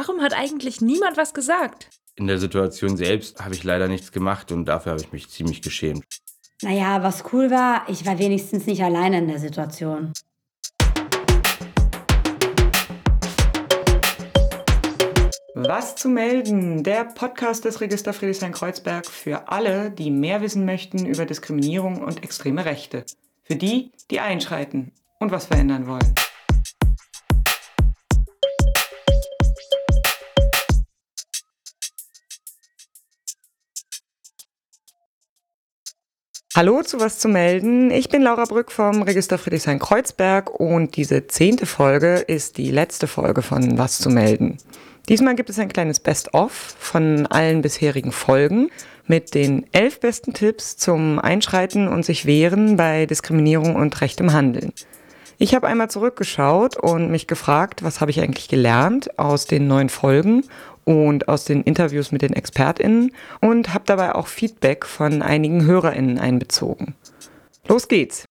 Warum hat eigentlich niemand was gesagt? In der Situation selbst habe ich leider nichts gemacht und dafür habe ich mich ziemlich geschämt. Naja, was cool war, ich war wenigstens nicht alleine in der Situation. Was zu melden? Der Podcast des Register Friedrichshain-Kreuzberg für alle, die mehr wissen möchten über Diskriminierung und extreme Rechte. Für die, die einschreiten und was verändern wollen. Hallo zu was zu melden. Ich bin Laura Brück vom Register Friedrichshain-Kreuzberg und diese zehnte Folge ist die letzte Folge von Was zu melden. Diesmal gibt es ein kleines Best-of von allen bisherigen Folgen mit den elf besten Tipps zum Einschreiten und sich wehren bei Diskriminierung und rechtem Handeln. Ich habe einmal zurückgeschaut und mich gefragt, was habe ich eigentlich gelernt aus den neuen Folgen und aus den Interviews mit den ExpertInnen und habe dabei auch Feedback von einigen HörerInnen einbezogen. Los geht's!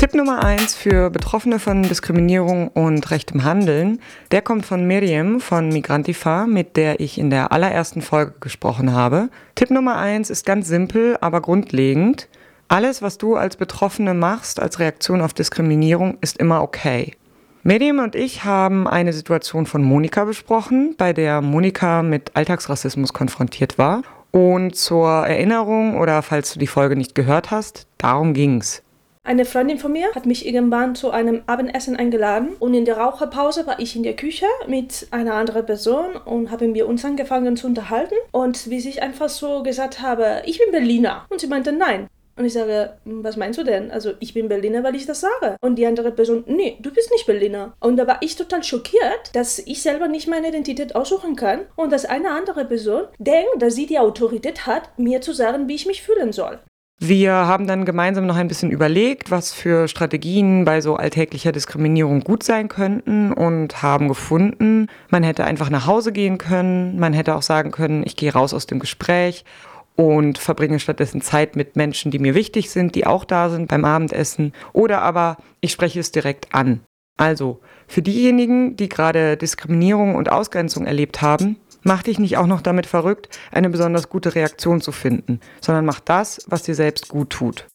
Tipp Nummer eins für Betroffene von Diskriminierung und rechtem Handeln, der kommt von Miriam von Migrantifa, mit der ich in der allerersten Folge gesprochen habe. Tipp Nummer eins ist ganz simpel, aber grundlegend. Alles, was du als Betroffene machst als Reaktion auf Diskriminierung, ist immer okay. Miriam und ich haben eine Situation von Monika besprochen, bei der Monika mit Alltagsrassismus konfrontiert war. Und zur Erinnerung oder falls du die Folge nicht gehört hast, darum ging's. Eine Freundin von mir hat mich irgendwann zu einem Abendessen eingeladen und in der Raucherpause war ich in der Küche mit einer anderen Person und haben wir uns angefangen zu unterhalten und wie ich einfach so gesagt habe, ich bin Berliner und sie meinte nein. Und ich sage, hm, was meinst du denn? Also ich bin Berliner, weil ich das sage. Und die andere Person, nee, du bist nicht Berliner. Und da war ich total schockiert, dass ich selber nicht meine Identität aussuchen kann und dass eine andere Person denkt, dass sie die Autorität hat, mir zu sagen, wie ich mich fühlen soll. Wir haben dann gemeinsam noch ein bisschen überlegt, was für Strategien bei so alltäglicher Diskriminierung gut sein könnten und haben gefunden, man hätte einfach nach Hause gehen können, man hätte auch sagen können, ich gehe raus aus dem Gespräch und verbringe stattdessen Zeit mit Menschen, die mir wichtig sind, die auch da sind beim Abendessen oder aber ich spreche es direkt an. Also für diejenigen, die gerade Diskriminierung und Ausgrenzung erlebt haben, Mach dich nicht auch noch damit verrückt, eine besonders gute Reaktion zu finden, sondern mach das, was dir selbst gut tut.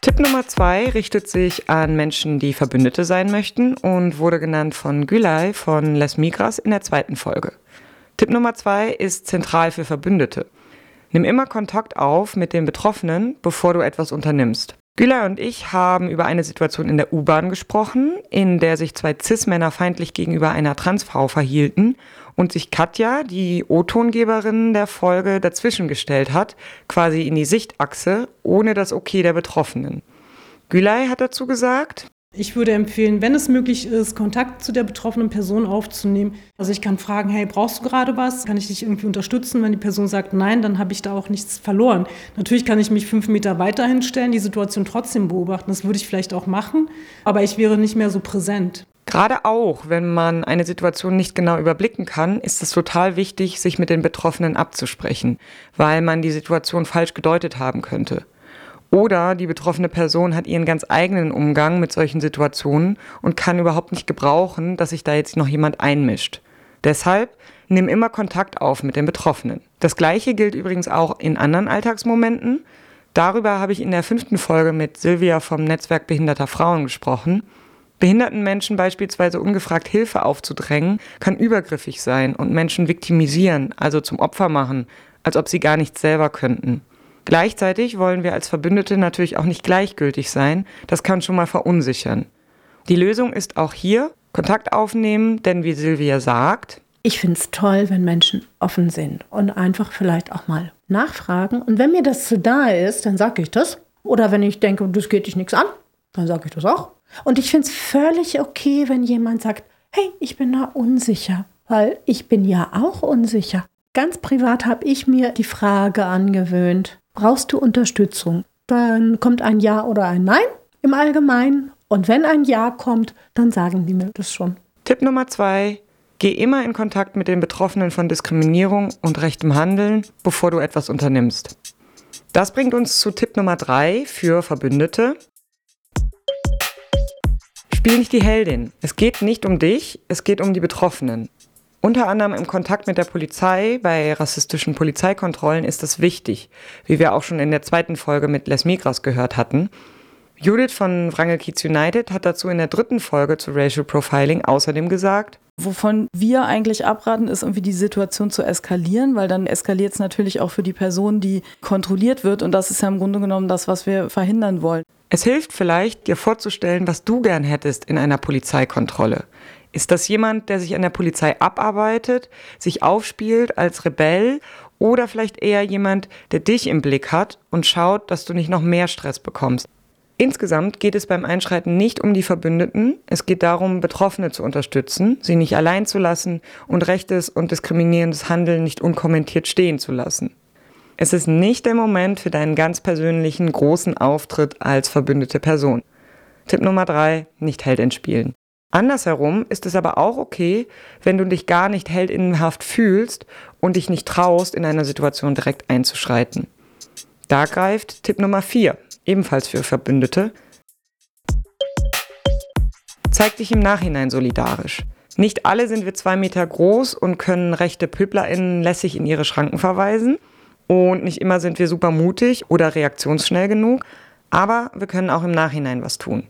Tipp Nummer zwei richtet sich an Menschen, die Verbündete sein möchten und wurde genannt von Gülay von Les Migras in der zweiten Folge. Tipp Nummer zwei ist zentral für Verbündete. Nimm immer Kontakt auf mit den Betroffenen, bevor du etwas unternimmst. Güler und ich haben über eine Situation in der U-Bahn gesprochen, in der sich zwei Cis-Männer feindlich gegenüber einer Transfrau verhielten und sich Katja, die O-Tongeberin der Folge, dazwischen gestellt hat, quasi in die Sichtachse, ohne das Okay der Betroffenen. Gülay hat dazu gesagt, ich würde empfehlen, wenn es möglich ist, Kontakt zu der betroffenen Person aufzunehmen. Also ich kann fragen, hey, brauchst du gerade was? Kann ich dich irgendwie unterstützen? Wenn die Person sagt nein, dann habe ich da auch nichts verloren. Natürlich kann ich mich fünf Meter weiter hinstellen, die Situation trotzdem beobachten. Das würde ich vielleicht auch machen, aber ich wäre nicht mehr so präsent. Gerade auch, wenn man eine Situation nicht genau überblicken kann, ist es total wichtig, sich mit den Betroffenen abzusprechen, weil man die Situation falsch gedeutet haben könnte. Oder die betroffene Person hat ihren ganz eigenen Umgang mit solchen Situationen und kann überhaupt nicht gebrauchen, dass sich da jetzt noch jemand einmischt. Deshalb nimm immer Kontakt auf mit den Betroffenen. Das gleiche gilt übrigens auch in anderen Alltagsmomenten. Darüber habe ich in der fünften Folge mit Silvia vom Netzwerk Behinderter Frauen gesprochen. Behinderten Menschen beispielsweise ungefragt Hilfe aufzudrängen, kann übergriffig sein und Menschen viktimisieren, also zum Opfer machen, als ob sie gar nichts selber könnten. Gleichzeitig wollen wir als Verbündete natürlich auch nicht gleichgültig sein. Das kann schon mal verunsichern. Die Lösung ist auch hier Kontakt aufnehmen, denn wie Silvia sagt, ich finde es toll, wenn Menschen offen sind und einfach vielleicht auch mal nachfragen. Und wenn mir das zu da ist, dann sage ich das. Oder wenn ich denke, das geht dich nichts an, dann sage ich das auch. Und ich finde es völlig okay, wenn jemand sagt, hey, ich bin da unsicher, weil ich bin ja auch unsicher. Ganz privat habe ich mir die Frage angewöhnt, brauchst du Unterstützung? Dann kommt ein Ja oder ein Nein im Allgemeinen. Und wenn ein Ja kommt, dann sagen die mir das schon. Tipp Nummer zwei. Geh immer in Kontakt mit den Betroffenen von Diskriminierung und rechtem Handeln, bevor du etwas unternimmst. Das bringt uns zu Tipp Nummer drei für Verbündete. Spiel nicht die Heldin. Es geht nicht um dich, es geht um die Betroffenen. Unter anderem im Kontakt mit der Polizei bei rassistischen Polizeikontrollen ist das wichtig, wie wir auch schon in der zweiten Folge mit Les Migras gehört hatten. Judith von Wrangel Kids United hat dazu in der dritten Folge zu Racial Profiling außerdem gesagt, Wovon wir eigentlich abraten, ist irgendwie die Situation zu eskalieren, weil dann eskaliert es natürlich auch für die Person, die kontrolliert wird. Und das ist ja im Grunde genommen das, was wir verhindern wollen. Es hilft vielleicht, dir vorzustellen, was du gern hättest in einer Polizeikontrolle. Ist das jemand, der sich an der Polizei abarbeitet, sich aufspielt als Rebell oder vielleicht eher jemand, der dich im Blick hat und schaut, dass du nicht noch mehr Stress bekommst? Insgesamt geht es beim Einschreiten nicht um die Verbündeten. Es geht darum, Betroffene zu unterstützen, sie nicht allein zu lassen und rechtes und diskriminierendes Handeln nicht unkommentiert stehen zu lassen. Es ist nicht der Moment für deinen ganz persönlichen großen Auftritt als verbündete Person. Tipp Nummer drei: Nicht Heldin spielen. Andersherum ist es aber auch okay, wenn du dich gar nicht heldinnenhaft fühlst und dich nicht traust, in einer Situation direkt einzuschreiten. Da greift Tipp Nummer vier ebenfalls für Verbündete. Zeig dich im Nachhinein solidarisch. Nicht alle sind wir zwei Meter groß und können rechte PöblerInnen lässig in ihre Schranken verweisen. Und nicht immer sind wir super mutig oder reaktionsschnell genug. Aber wir können auch im Nachhinein was tun.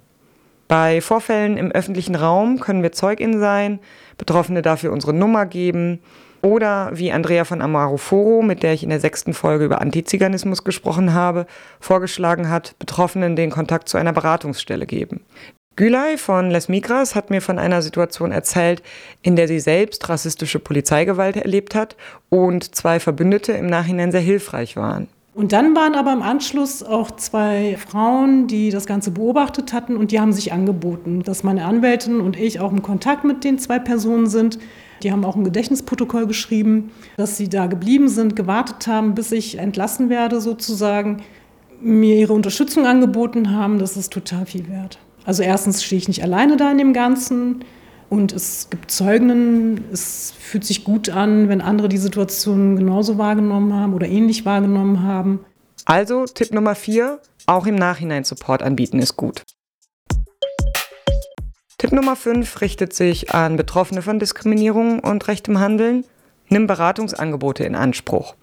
Bei Vorfällen im öffentlichen Raum können wir Zeugin sein, Betroffene dafür unsere Nummer geben oder wie Andrea von Amaroforo, mit der ich in der sechsten Folge über Antiziganismus gesprochen habe, vorgeschlagen hat, Betroffenen den Kontakt zu einer Beratungsstelle geben. Gülay von Les Migras hat mir von einer Situation erzählt, in der sie selbst rassistische Polizeigewalt erlebt hat und zwei Verbündete im Nachhinein sehr hilfreich waren. Und dann waren aber im Anschluss auch zwei Frauen, die das Ganze beobachtet hatten und die haben sich angeboten, dass meine Anwältin und ich auch im Kontakt mit den zwei Personen sind. Die haben auch ein Gedächtnisprotokoll geschrieben, dass sie da geblieben sind, gewartet haben, bis ich entlassen werde sozusagen, mir ihre Unterstützung angeboten haben. Das ist total viel wert. Also erstens stehe ich nicht alleine da in dem Ganzen und es gibt Zeugen. Es fühlt sich gut an, wenn andere die Situation genauso wahrgenommen haben oder ähnlich wahrgenommen haben. Also Tipp Nummer vier, auch im Nachhinein Support anbieten ist gut. Tipp Nummer 5 richtet sich an Betroffene von Diskriminierung und rechtem Handeln. Nimm Beratungsangebote in Anspruch.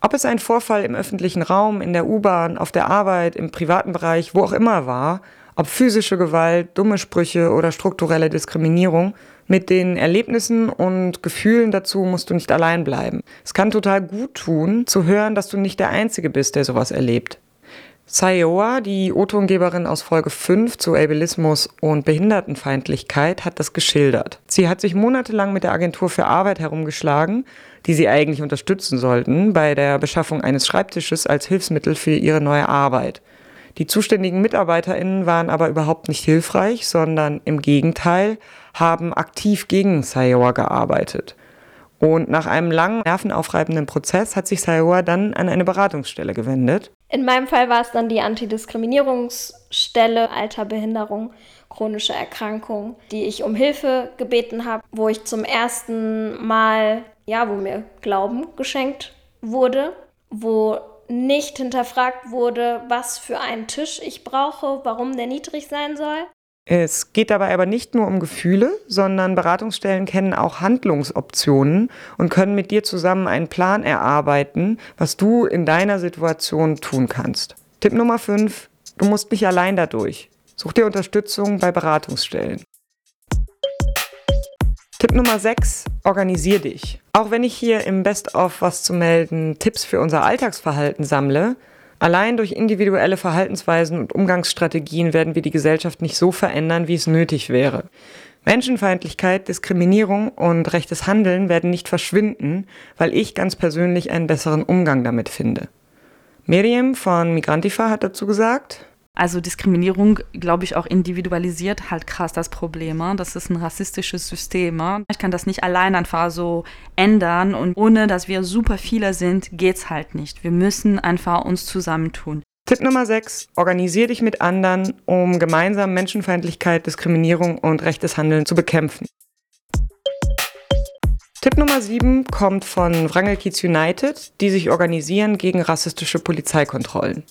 Ob es ein Vorfall im öffentlichen Raum, in der U-Bahn, auf der Arbeit, im privaten Bereich, wo auch immer war, ob physische Gewalt, dumme Sprüche oder strukturelle Diskriminierung, mit den Erlebnissen und Gefühlen dazu musst du nicht allein bleiben. Es kann total gut tun, zu hören, dass du nicht der Einzige bist, der sowas erlebt. Sayoa, die O-Tongeberin aus Folge 5 zu Ableismus und Behindertenfeindlichkeit, hat das geschildert. Sie hat sich monatelang mit der Agentur für Arbeit herumgeschlagen, die sie eigentlich unterstützen sollten, bei der Beschaffung eines Schreibtisches als Hilfsmittel für ihre neue Arbeit. Die zuständigen MitarbeiterInnen waren aber überhaupt nicht hilfreich, sondern im Gegenteil haben aktiv gegen Sayoa gearbeitet. Und nach einem langen, nervenaufreibenden Prozess hat sich Sayoa dann an eine Beratungsstelle gewendet. In meinem Fall war es dann die Antidiskriminierungsstelle Alter, Behinderung, chronische Erkrankung, die ich um Hilfe gebeten habe, wo ich zum ersten Mal, ja, wo mir Glauben geschenkt wurde, wo nicht hinterfragt wurde, was für einen Tisch ich brauche, warum der niedrig sein soll. Es geht dabei aber nicht nur um Gefühle, sondern Beratungsstellen kennen auch Handlungsoptionen und können mit dir zusammen einen Plan erarbeiten, was du in deiner Situation tun kannst. Tipp Nummer 5, du musst nicht allein dadurch. Such dir Unterstützung bei Beratungsstellen. Tipp Nummer 6, organisier dich. Auch wenn ich hier im Best-of was zu melden Tipps für unser Alltagsverhalten sammle, Allein durch individuelle Verhaltensweisen und Umgangsstrategien werden wir die Gesellschaft nicht so verändern, wie es nötig wäre. Menschenfeindlichkeit, Diskriminierung und rechtes Handeln werden nicht verschwinden, weil ich ganz persönlich einen besseren Umgang damit finde. Miriam von Migrantifa hat dazu gesagt, also Diskriminierung, glaube ich, auch individualisiert halt krass das Problem. Ne? Das ist ein rassistisches System. Ne? Ich kann das nicht allein einfach so ändern und ohne, dass wir super viele sind, geht's halt nicht. Wir müssen einfach uns zusammentun. Tipp Nummer 6. Organisier dich mit anderen, um gemeinsam Menschenfeindlichkeit, Diskriminierung und rechtes Handeln zu bekämpfen. Tipp Nummer 7 kommt von Wrangel Kids United, die sich organisieren gegen rassistische Polizeikontrollen.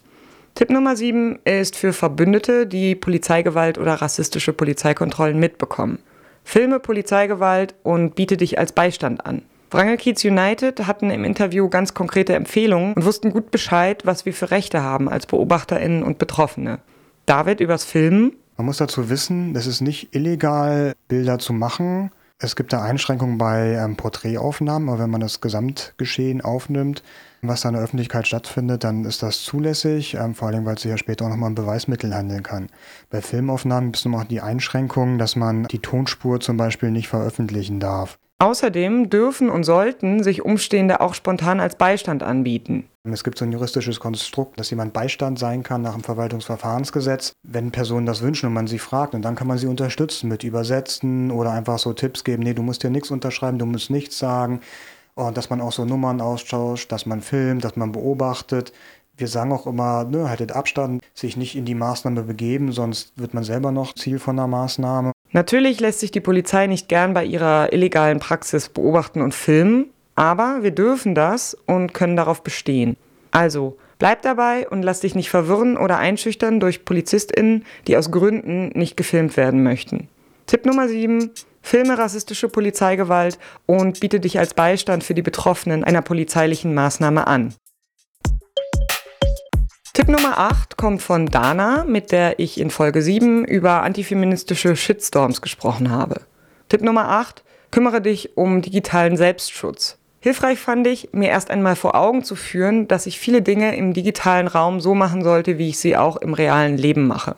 Tipp Nummer 7 ist für Verbündete, die Polizeigewalt oder rassistische Polizeikontrollen mitbekommen. Filme Polizeigewalt und biete dich als Beistand an. Wrangel Kiez United hatten im Interview ganz konkrete Empfehlungen und wussten gut Bescheid, was wir für Rechte haben als BeobachterInnen und Betroffene. David übers Filmen. Man muss dazu wissen, es ist nicht illegal, Bilder zu machen. Es gibt da Einschränkungen bei ähm, Porträtaufnahmen, aber wenn man das Gesamtgeschehen aufnimmt, was da in der Öffentlichkeit stattfindet, dann ist das zulässig, ähm, vor allem weil es sich ja später auch nochmal ein Beweismittel handeln kann. Bei Filmaufnahmen gibt es noch die Einschränkung, dass man die Tonspur zum Beispiel nicht veröffentlichen darf. Außerdem dürfen und sollten sich Umstehende auch spontan als Beistand anbieten. Es gibt so ein juristisches Konstrukt, dass jemand Beistand sein kann nach dem Verwaltungsverfahrensgesetz, wenn Personen das wünschen und man sie fragt. Und dann kann man sie unterstützen mit Übersetzen oder einfach so Tipps geben, nee, du musst dir nichts unterschreiben, du musst nichts sagen. Und dass man auch so Nummern austauscht, dass man filmt, dass man beobachtet. Wir sagen auch immer, ne, haltet Abstand, sich nicht in die Maßnahme begeben, sonst wird man selber noch Ziel von der Maßnahme. Natürlich lässt sich die Polizei nicht gern bei ihrer illegalen Praxis beobachten und filmen, aber wir dürfen das und können darauf bestehen. Also, bleib dabei und lass dich nicht verwirren oder einschüchtern durch PolizistInnen, die aus Gründen nicht gefilmt werden möchten. Tipp Nummer 7. Filme rassistische Polizeigewalt und biete dich als Beistand für die Betroffenen einer polizeilichen Maßnahme an. Tipp Nummer 8 kommt von Dana, mit der ich in Folge 7 über antifeministische Shitstorms gesprochen habe. Tipp Nummer 8. Kümmere dich um digitalen Selbstschutz. Hilfreich fand ich, mir erst einmal vor Augen zu führen, dass ich viele Dinge im digitalen Raum so machen sollte, wie ich sie auch im realen Leben mache.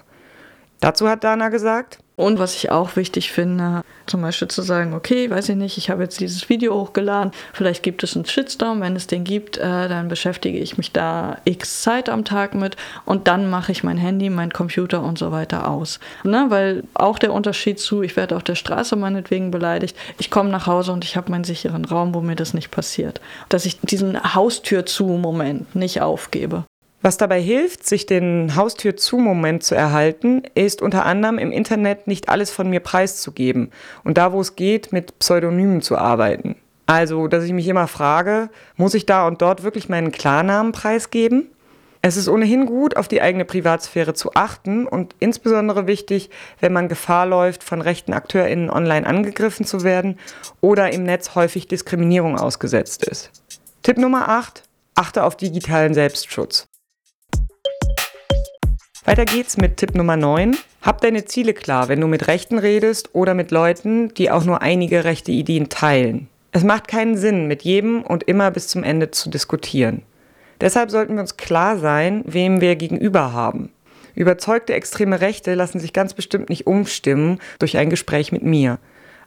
Dazu hat Dana gesagt, und was ich auch wichtig finde, zum Beispiel zu sagen, okay, weiß ich nicht, ich habe jetzt dieses Video hochgeladen, vielleicht gibt es einen Shitstorm, wenn es den gibt, äh, dann beschäftige ich mich da x Zeit am Tag mit und dann mache ich mein Handy, mein Computer und so weiter aus. Ne? Weil auch der Unterschied zu, ich werde auf der Straße meinetwegen beleidigt, ich komme nach Hause und ich habe meinen sicheren Raum, wo mir das nicht passiert. Dass ich diesen Haustür zu Moment nicht aufgebe. Was dabei hilft, sich den Haustür-zu-Moment zu erhalten, ist unter anderem im Internet nicht alles von mir preiszugeben und da, wo es geht, mit Pseudonymen zu arbeiten. Also, dass ich mich immer frage, muss ich da und dort wirklich meinen Klarnamen preisgeben? Es ist ohnehin gut, auf die eigene Privatsphäre zu achten und insbesondere wichtig, wenn man Gefahr läuft, von rechten AkteurInnen online angegriffen zu werden oder im Netz häufig Diskriminierung ausgesetzt ist. Tipp Nummer 8. Achte auf digitalen Selbstschutz. Weiter geht's mit Tipp Nummer 9. Hab deine Ziele klar, wenn du mit Rechten redest oder mit Leuten, die auch nur einige rechte Ideen teilen. Es macht keinen Sinn, mit jedem und immer bis zum Ende zu diskutieren. Deshalb sollten wir uns klar sein, wem wir gegenüber haben. Überzeugte extreme Rechte lassen sich ganz bestimmt nicht umstimmen durch ein Gespräch mit mir.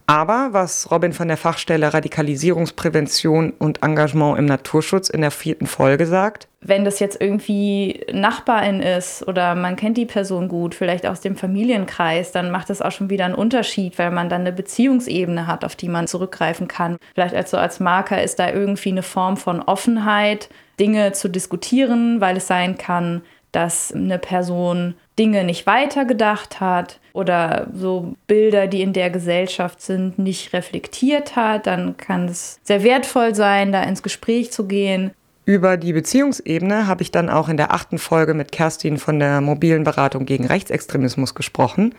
Aber was Robin von der Fachstelle Radikalisierungsprävention und Engagement im Naturschutz in der vierten Folge sagt, wenn das jetzt irgendwie Nachbarin ist oder man kennt die Person gut, vielleicht aus dem Familienkreis, dann macht das auch schon wieder einen Unterschied, weil man dann eine Beziehungsebene hat, auf die man zurückgreifen kann. Vielleicht als so als Marker ist da irgendwie eine Form von Offenheit, Dinge zu diskutieren, weil es sein kann, dass eine Person Dinge nicht weitergedacht hat oder so Bilder, die in der Gesellschaft sind, nicht reflektiert hat, dann kann es sehr wertvoll sein, da ins Gespräch zu gehen. Über die Beziehungsebene habe ich dann auch in der achten Folge mit Kerstin von der mobilen Beratung gegen Rechtsextremismus gesprochen.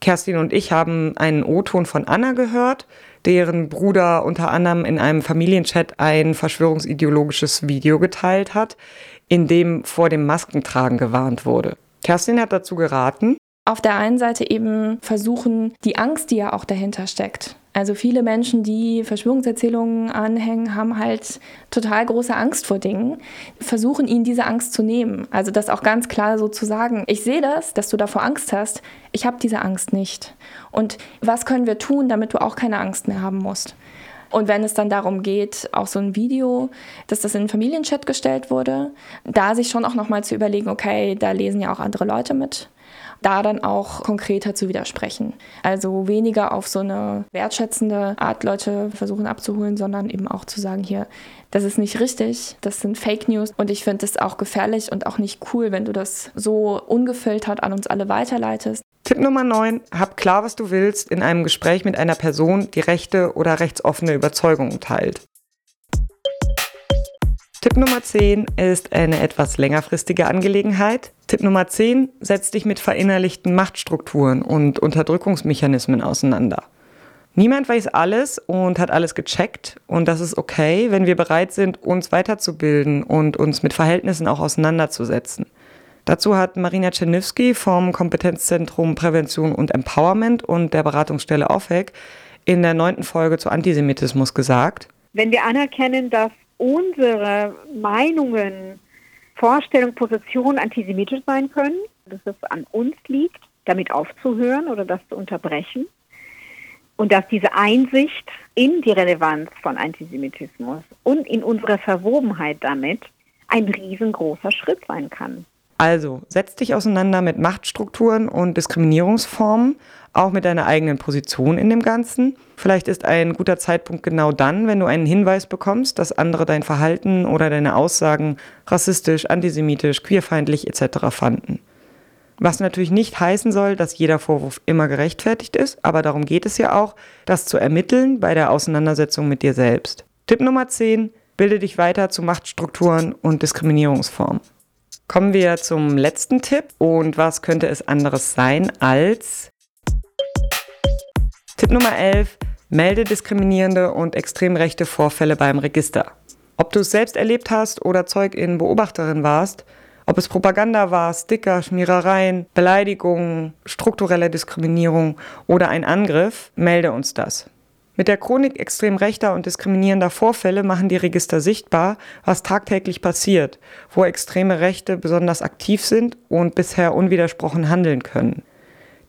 Kerstin und ich haben einen O-Ton von Anna gehört, deren Bruder unter anderem in einem Familienchat ein verschwörungsideologisches Video geteilt hat, in dem vor dem Maskentragen gewarnt wurde. Kerstin hat dazu geraten, auf der einen Seite eben versuchen, die Angst, die ja auch dahinter steckt. Also viele Menschen, die Verschwörungserzählungen anhängen, haben halt total große Angst vor Dingen, versuchen ihnen diese Angst zu nehmen. Also das auch ganz klar so zu sagen, ich sehe das, dass du davor Angst hast, ich habe diese Angst nicht. Und was können wir tun, damit du auch keine Angst mehr haben musst? Und wenn es dann darum geht, auch so ein Video, dass das in den Familienchat gestellt wurde, da sich schon auch nochmal zu überlegen, okay, da lesen ja auch andere Leute mit da dann auch konkreter zu widersprechen. Also weniger auf so eine wertschätzende Art Leute versuchen abzuholen, sondern eben auch zu sagen, hier, das ist nicht richtig, das sind Fake News und ich finde es auch gefährlich und auch nicht cool, wenn du das so ungefiltert an uns alle weiterleitest. Tipp Nummer 9. Hab klar, was du willst in einem Gespräch mit einer Person, die rechte oder rechtsoffene Überzeugungen teilt. Tipp Nummer 10 ist eine etwas längerfristige Angelegenheit. Tipp Nummer 10 setzt dich mit verinnerlichten Machtstrukturen und Unterdrückungsmechanismen auseinander. Niemand weiß alles und hat alles gecheckt und das ist okay, wenn wir bereit sind, uns weiterzubilden und uns mit Verhältnissen auch auseinanderzusetzen. Dazu hat Marina Czerniewski vom Kompetenzzentrum Prävention und Empowerment und der Beratungsstelle OFEC in der neunten Folge zu Antisemitismus gesagt. Wenn wir anerkennen, dass unsere Meinungen, Vorstellungen, Positionen antisemitisch sein können, dass es an uns liegt, damit aufzuhören oder das zu unterbrechen, und dass diese Einsicht in die Relevanz von Antisemitismus und in unsere Verwobenheit damit ein riesengroßer Schritt sein kann. Also, setz dich auseinander mit Machtstrukturen und Diskriminierungsformen, auch mit deiner eigenen Position in dem Ganzen. Vielleicht ist ein guter Zeitpunkt genau dann, wenn du einen Hinweis bekommst, dass andere dein Verhalten oder deine Aussagen rassistisch, antisemitisch, queerfeindlich etc. fanden. Was natürlich nicht heißen soll, dass jeder Vorwurf immer gerechtfertigt ist, aber darum geht es ja auch, das zu ermitteln bei der Auseinandersetzung mit dir selbst. Tipp Nummer 10, bilde dich weiter zu Machtstrukturen und Diskriminierungsformen. Kommen wir zum letzten Tipp und was könnte es anderes sein als Tipp Nummer 11, melde diskriminierende und extrem rechte Vorfälle beim Register. Ob du es selbst erlebt hast oder Zeugin, Beobachterin warst, ob es Propaganda war, Sticker, Schmierereien, Beleidigungen, strukturelle Diskriminierung oder ein Angriff, melde uns das. Mit der Chronik extrem rechter und diskriminierender Vorfälle machen die Register sichtbar, was tagtäglich passiert, wo extreme Rechte besonders aktiv sind und bisher unwidersprochen handeln können.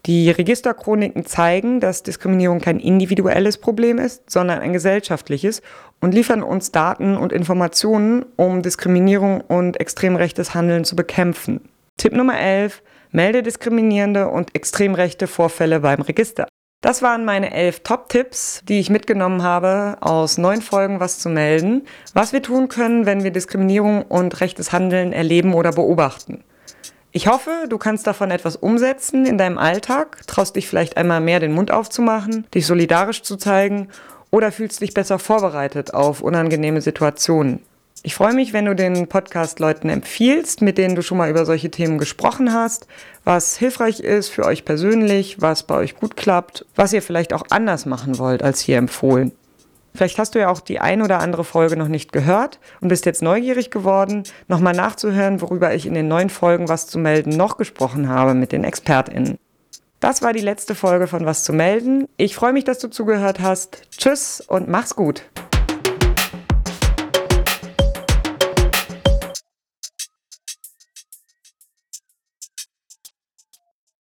Die Registerchroniken zeigen, dass Diskriminierung kein individuelles Problem ist, sondern ein gesellschaftliches und liefern uns Daten und Informationen, um Diskriminierung und extrem rechtes Handeln zu bekämpfen. Tipp Nummer 11. Melde diskriminierende und extrem rechte Vorfälle beim Register. Das waren meine elf Top-Tipps, die ich mitgenommen habe aus neun Folgen Was zu melden, was wir tun können, wenn wir Diskriminierung und rechtes Handeln erleben oder beobachten. Ich hoffe, du kannst davon etwas umsetzen in deinem Alltag, traust dich vielleicht einmal mehr den Mund aufzumachen, dich solidarisch zu zeigen oder fühlst dich besser vorbereitet auf unangenehme Situationen. Ich freue mich, wenn du den Podcast Leuten empfiehlst, mit denen du schon mal über solche Themen gesprochen hast, was hilfreich ist für euch persönlich, was bei euch gut klappt, was ihr vielleicht auch anders machen wollt als hier empfohlen. Vielleicht hast du ja auch die ein oder andere Folge noch nicht gehört und bist jetzt neugierig geworden, nochmal nachzuhören, worüber ich in den neuen Folgen Was zu melden noch gesprochen habe mit den ExpertInnen. Das war die letzte Folge von Was zu melden. Ich freue mich, dass du zugehört hast. Tschüss und mach's gut.